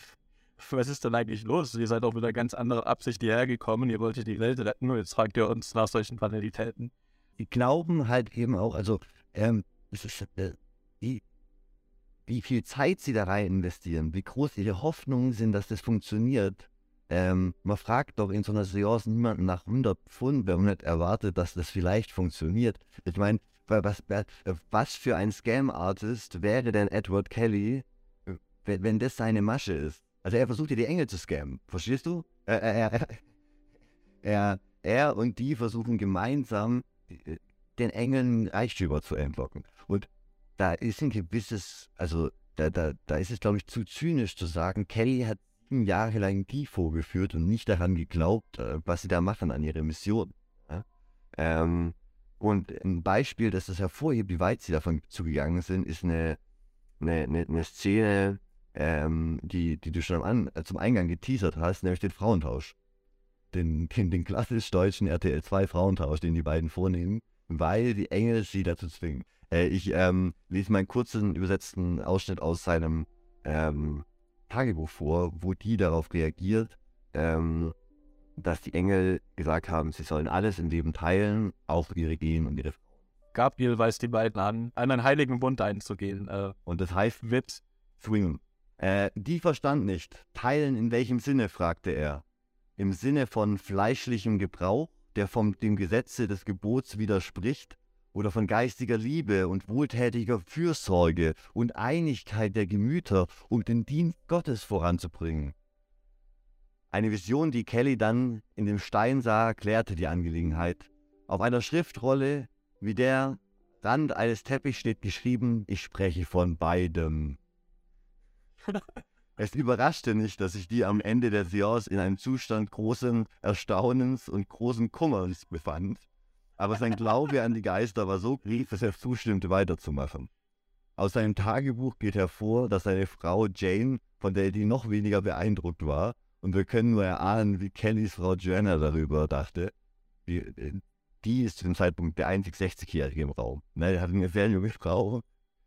was ist denn eigentlich los? Ihr seid auch mit einer ganz anderen Absicht hierher gekommen, ihr wolltet die Welt retten und jetzt fragt ihr uns nach solchen Banalitäten. Die glauben halt eben auch, also ähm, ist, äh, die, wie viel Zeit sie da rein investieren, wie groß ihre Hoffnungen sind, dass das funktioniert. Ähm, man fragt doch in so einer Seance niemanden nach 100 Pfund, wenn man nicht erwartet, dass das vielleicht funktioniert. Ich meine, was, was für ein Scam-Artist wäre denn Edward Kelly, wenn das seine Masche ist? Also er versucht ja die Engel zu scammen. Verstehst du? Er, er, er, er und die versuchen gemeinsam äh, den Engeln Reichtümer zu entlocken. Und da ist ein gewisses, also da, da, da ist es, glaube ich, zu zynisch zu sagen, Kelly hat sieben Jahre lang die vorgeführt und nicht daran geglaubt, äh, was sie da machen an ihrer Mission. Ähm, und ein Beispiel, das das hervorhebt, wie weit sie davon zugegangen sind, ist eine, eine, eine, eine Szene, ähm, die, die du schon am, äh, zum Eingang geteasert hast, nämlich den Frauentausch. Den, den, den klassisch deutschen RTL 2 Frauentausch, den die beiden vornehmen, weil die Engel sie dazu zwingen. Äh, ich ähm, lese mal einen kurzen übersetzten Ausschnitt aus seinem ähm, Tagebuch vor, wo die darauf reagiert, ähm, dass die Engel gesagt haben, sie sollen alles im Leben teilen, auch ihre Gehen und ihre Frauen. Gabriel weist die beiden an, einen heiligen Bund einzugehen. Äh, und das heißt, mit zwingen. Äh, die verstand nicht. Teilen in welchem Sinne, fragte er. Im Sinne von fleischlichem Gebrauch, der vom dem Gesetze des Gebots widerspricht, oder von geistiger Liebe und wohltätiger Fürsorge und Einigkeit der Gemüter, um den Dienst Gottes voranzubringen. Eine Vision, die Kelly dann in dem Stein sah, klärte die Angelegenheit. Auf einer Schriftrolle wie der Rand eines Teppichs steht geschrieben, ich spreche von beidem. Es überraschte nicht, dass ich die am Ende der Seance in einem Zustand großen Erstaunens und großen Kummers befand. Aber sein Glaube an die Geister war so grief, dass er zustimmte, weiterzumachen. Aus seinem Tagebuch geht hervor, dass seine Frau Jane, von der die noch weniger beeindruckt war, und wir können nur erahnen, wie Kellys Frau Joanna darüber dachte, die, die ist zu dem Zeitpunkt der einzig 60-Jährige im Raum. Ne, er hat eine sehr junge Frau.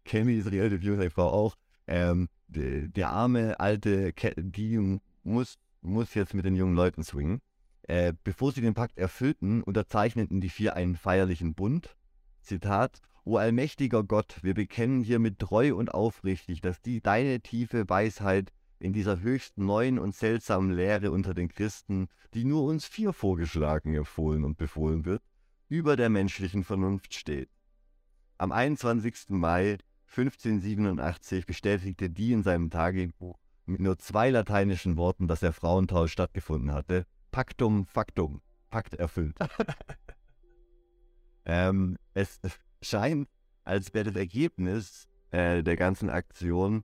Kelly ist relativ jung, seine Frau auch. Ähm, der, arme alte, Ke die muss, muss jetzt mit den jungen Leuten swingen. Äh, bevor sie den Pakt erfüllten, unterzeichneten die vier einen feierlichen Bund. Zitat: O allmächtiger Gott, wir bekennen hiermit treu und aufrichtig, dass die deine tiefe Weisheit in dieser höchst neuen und seltsamen Lehre unter den Christen, die nur uns vier vorgeschlagen, empfohlen und befohlen wird, über der menschlichen Vernunft steht. Am 21. Mai 1587 bestätigte die in seinem Tagebuch mit nur zwei lateinischen Worten, dass der Frauentausch stattgefunden hatte. Pactum factum. Pakt erfüllt. ähm, es scheint als wäre das Ergebnis äh, der ganzen Aktion,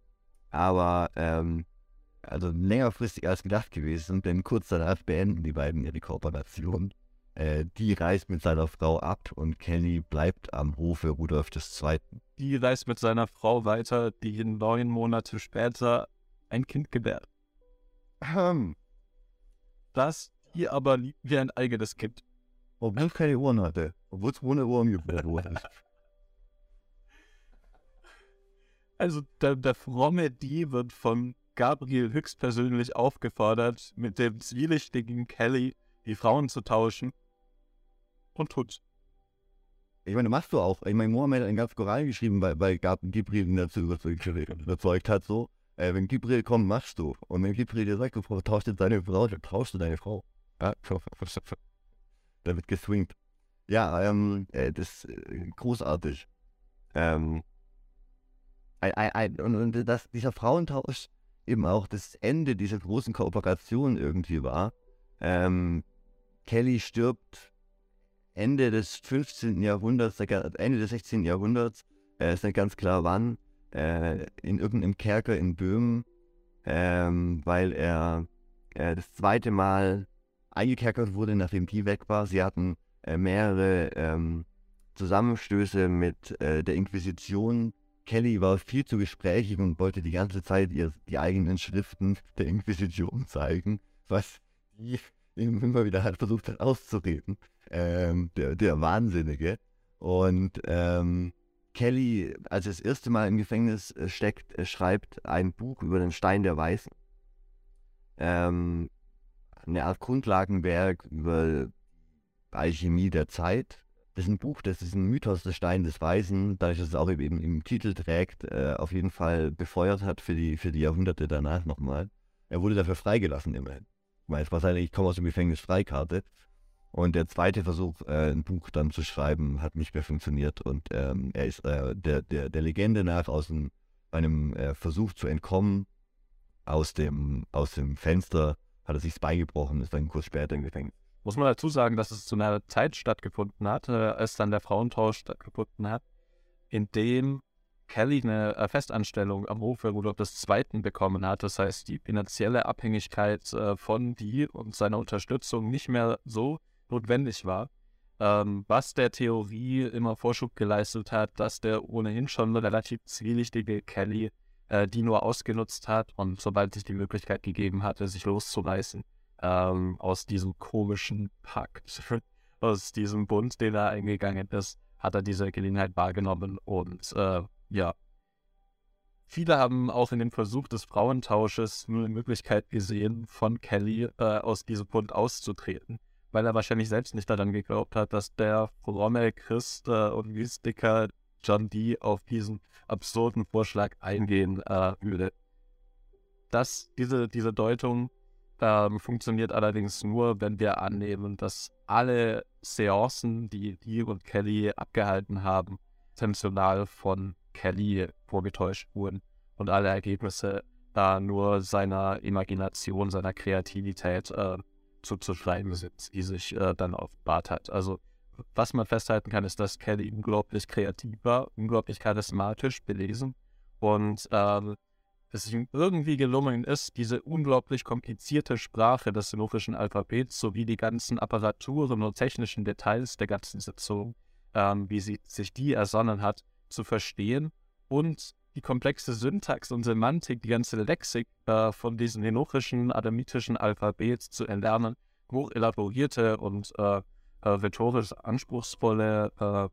aber ähm, also längerfristig als gedacht gewesen, denn kurz danach beenden die beiden ihre Kooperation. Äh, die reist mit seiner Frau ab und Kelly bleibt am Hofe Rudolf II. Die reist mit seiner Frau weiter, die neun Monate später ein Kind gebärt. Ahem. Das hier aber liebt wie ein eigenes Kind. Obwohl es keine Ohren hatte. Obwohl es ohne Ohren geboren wurde. Also der, der fromme Die wird von Gabriel höchstpersönlich aufgefordert, mit dem zwielichtigen Kelly die Frauen zu tauschen und tut's. Ich meine, machst du auch. Ich meine, Mohammed hat einen ganz Koran geschrieben, weil, weil Gab ihn dazu überzeugt, hat, so. Äh, wenn Gibril kommt, machst du. Und wenn Gibril dir sagt, du tauschst jetzt deine Frau, dann tauschst du deine Frau. Ja, da wird geswingt. Ja, ähm, äh, das äh, großartig. Ähm, ein, ein, ein, und, und dass dieser Frauentausch eben auch das Ende dieser großen Kooperation irgendwie war. Ähm, Kelly stirbt Ende des 15. Jahrhunderts, Ende des 16. Jahrhunderts, äh, ist nicht ganz klar wann, äh, in irgendeinem Kerker in Böhmen, ähm, weil er äh, das zweite Mal eingekerkert wurde, nachdem die weg war. Sie hatten äh, mehrere ähm, Zusammenstöße mit äh, der Inquisition. Kelly war viel zu gesprächig und wollte die ganze Zeit ihr, die eigenen Schriften der Inquisition zeigen, was die immer wieder halt versucht hat auszureden. Ähm, der, der Wahnsinnige. Und ähm, Kelly, als er das erste Mal im Gefängnis äh, steckt, äh, schreibt ein Buch über den Stein der Weißen. Ähm, eine Art Grundlagenwerk über Alchemie der Zeit. Das ist ein Buch, das ist ein Mythos des Stein des Weisen, dadurch, dass es auch eben im Titel trägt, äh, auf jeden Fall befeuert hat für die, für die Jahrhunderte danach nochmal. Er wurde dafür freigelassen immerhin. Weil es war seine Ich komme aus dem Gefängnis Freikarte. Und der zweite Versuch, äh, ein Buch dann zu schreiben, hat nicht mehr funktioniert. Und ähm, er ist äh, der, der, der Legende nach aus einem, einem äh, Versuch zu entkommen aus dem, aus dem Fenster, hat er sich das Bein gebrochen, ist dann kurz später im Gefängnis. Muss man dazu sagen, dass es zu einer Zeit stattgefunden hat, äh, als dann der Frauentausch stattgefunden hat, in dem Kelly eine äh, Festanstellung am Hofe Rudolf II. bekommen hat. Das heißt, die finanzielle Abhängigkeit äh, von die und seiner Unterstützung nicht mehr so notwendig war, ähm, was der Theorie immer Vorschub geleistet hat, dass der ohnehin schon relativ zwielichtige Kelly äh, die nur ausgenutzt hat und sobald sich die Möglichkeit gegeben hatte, sich loszureißen ähm, aus diesem komischen Pakt, aus diesem Bund, den er eingegangen ist, hat er diese Gelegenheit wahrgenommen und äh, ja. Viele haben auch in dem Versuch des Frauentausches nur eine Möglichkeit gesehen, von Kelly äh, aus diesem Bund auszutreten weil er wahrscheinlich selbst nicht daran geglaubt hat, dass der fromme Christ äh, und Mystiker John Dee auf diesen absurden Vorschlag eingehen äh, würde. Das, diese, diese Deutung ähm, funktioniert allerdings nur, wenn wir annehmen, dass alle Seancen, die Dee und Kelly abgehalten haben, intentional von Kelly vorgetäuscht wurden und alle Ergebnisse da nur seiner Imagination, seiner Kreativität äh, zuzuschreiben sind, die sich äh, dann offenbart hat. Also was man festhalten kann, ist, dass Kelly unglaublich kreativ war, unglaublich charismatisch, belesen und ähm, es ihm irgendwie gelungen ist, diese unglaublich komplizierte Sprache des sinofischen Alphabets sowie die ganzen Apparaturen und technischen Details der ganzen Sitzung, ähm, wie sie sich die ersonnen hat, zu verstehen und die komplexe Syntax und Semantik, die ganze Lexik äh, von diesem henochischen, adamitischen Alphabet zu erlernen, hoch elaborierte und äh, äh, rhetorisch anspruchsvolle äh,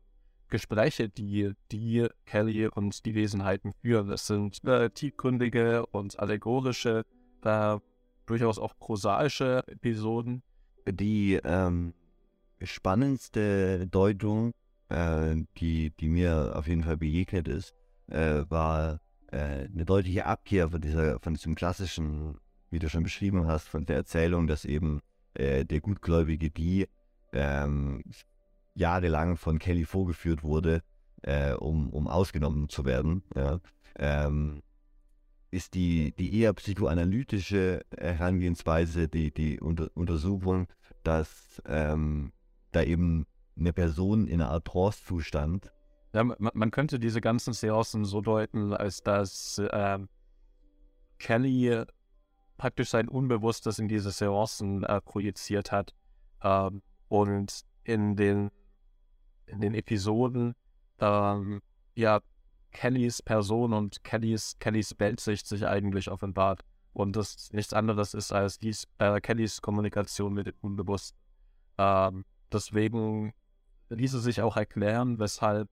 Gespräche, die die Kelly und die Wesenheiten führen. Das sind äh, tiefgründige und allegorische, äh, durchaus auch prosaische Episoden. Die ähm, spannendste Deutung, die, die mir auf jeden Fall begegnet ist, äh, war äh, eine deutliche Abkehr von, dieser, von diesem klassischen, wie du schon beschrieben hast, von der Erzählung, dass eben äh, der gutgläubige Die ähm, jahrelang von Kelly vorgeführt wurde, äh, um, um ausgenommen zu werden. Ja. Ähm, ist die, die eher psychoanalytische Herangehensweise, die, die Unter Untersuchung, dass ähm, da eben eine Person in einer Art Trance-Zustand Ja, man, man, könnte diese ganzen Seancen so deuten, als dass äh, Kelly praktisch sein Unbewusstes in diese Seancen äh, projiziert hat. Ähm, und in den, in den Episoden ähm, ja Kellys Person und Kellys, Kellys Weltsicht sich eigentlich offenbart. Und das nichts anderes ist als dies, äh, Kellys Kommunikation mit dem Unbewussten. Ähm, deswegen ließe sich auch erklären, weshalb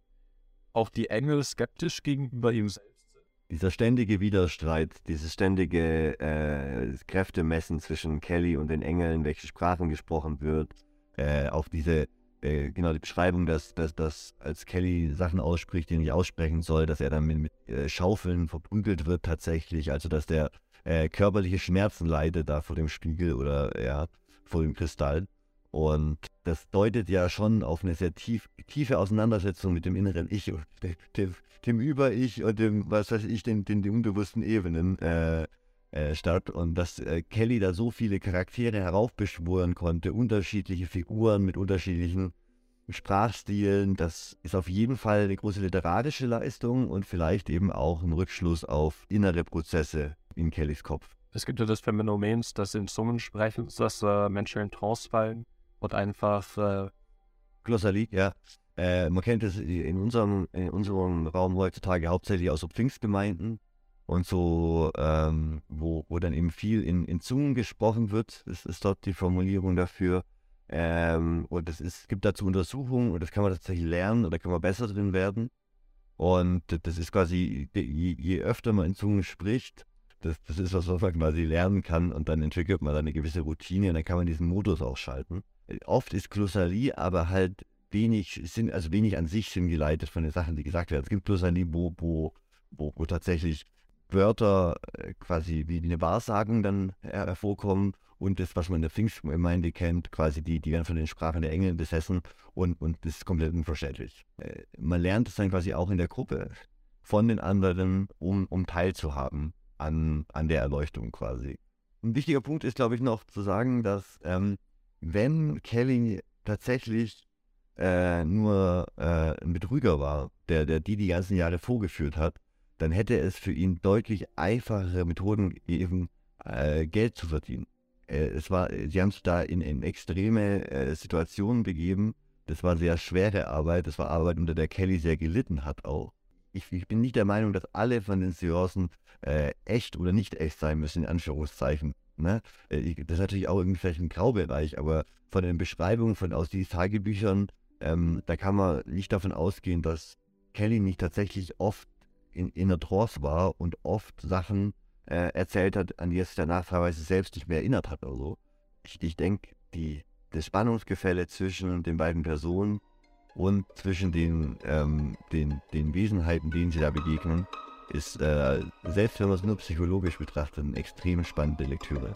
auch die Engel skeptisch gegenüber ihm selbst sind. Dieser ständige Widerstreit, dieses ständige äh, Kräftemessen zwischen Kelly und den Engeln, welche Sprachen gesprochen wird, äh, auch diese, äh, genau die Beschreibung, dass, dass, dass als Kelly Sachen ausspricht, die er nicht aussprechen soll, dass er dann mit, mit äh, Schaufeln verprügelt wird tatsächlich, also dass der äh, körperliche Schmerzen leidet da vor dem Spiegel oder ja, vor dem Kristall. Und das deutet ja schon auf eine sehr tief, tiefe Auseinandersetzung mit dem inneren Ich, dem, dem Über-Ich und dem, was weiß ich, den, den, den unbewussten Ebenen äh, äh, statt. Und dass äh, Kelly da so viele Charaktere heraufbeschworen konnte, unterschiedliche Figuren mit unterschiedlichen Sprachstilen, das ist auf jeden Fall eine große literarische Leistung und vielleicht eben auch ein Rückschluss auf innere Prozesse in Kellys Kopf. Es gibt ja das Phänomen, dass in Zungen sprechen, dass äh, Menschen in Trance fallen und einfach. Äh Glossalie, ja. Äh, man kennt es in unserem, in unserem Raum heutzutage hauptsächlich aus so Pfingstgemeinden und so, ähm, wo, wo dann eben viel in, in Zungen gesprochen wird, das ist dort die Formulierung dafür. Ähm, und es gibt dazu Untersuchungen und das kann man tatsächlich lernen oder kann man besser drin werden. Und das ist quasi, je, je öfter man in Zungen spricht, das, das ist was, was man quasi lernen kann und dann entwickelt man dann eine gewisse Routine und dann kann man diesen Modus ausschalten. Oft ist Glossalie aber halt wenig, sind, also wenig an sich geleitet von den Sachen, die gesagt werden. Es gibt Glossalie, wo, wo, wo, wo tatsächlich Wörter äh, quasi wie eine Wahrsagung dann hervorkommen und das, was man in der Pfingstgemeinde kennt, quasi die, die werden von den Sprachen der Engel besessen und, und das ist komplett unverständlich. Äh, man lernt es dann quasi auch in der Gruppe von den anderen, um, um teilzuhaben an, an der Erleuchtung quasi. Ein wichtiger Punkt ist, glaube ich, noch zu sagen, dass ähm, wenn Kelly tatsächlich äh, nur äh, ein Betrüger war, der, der die die ganzen Jahre vorgeführt hat, dann hätte es für ihn deutlich einfachere Methoden gegeben, äh, Geld zu verdienen. Äh, es war, sie haben sich da in, in extreme äh, Situationen begeben. Das war sehr schwere Arbeit. Das war Arbeit, unter der Kelly sehr gelitten hat auch. Ich, ich bin nicht der Meinung, dass alle von den Seancen äh, echt oder nicht echt sein müssen, in Anführungszeichen. Ne? Äh, das ist natürlich auch irgendwie vielleicht ein Graubereich, aber von den Beschreibungen von aus diesen Tagebüchern, ähm, da kann man nicht davon ausgehen, dass Kelly nicht tatsächlich oft in, in der Trance war und oft Sachen äh, erzählt hat, an die er sich danach teilweise selbst nicht mehr erinnert hat oder so. Ich, ich denke, das Spannungsgefälle zwischen den beiden Personen und zwischen den, ähm, den, den Wesenheiten, denen sie da begegnen, ist, äh, selbst wenn man es nur psychologisch betrachtet, eine extrem spannende Lektüre.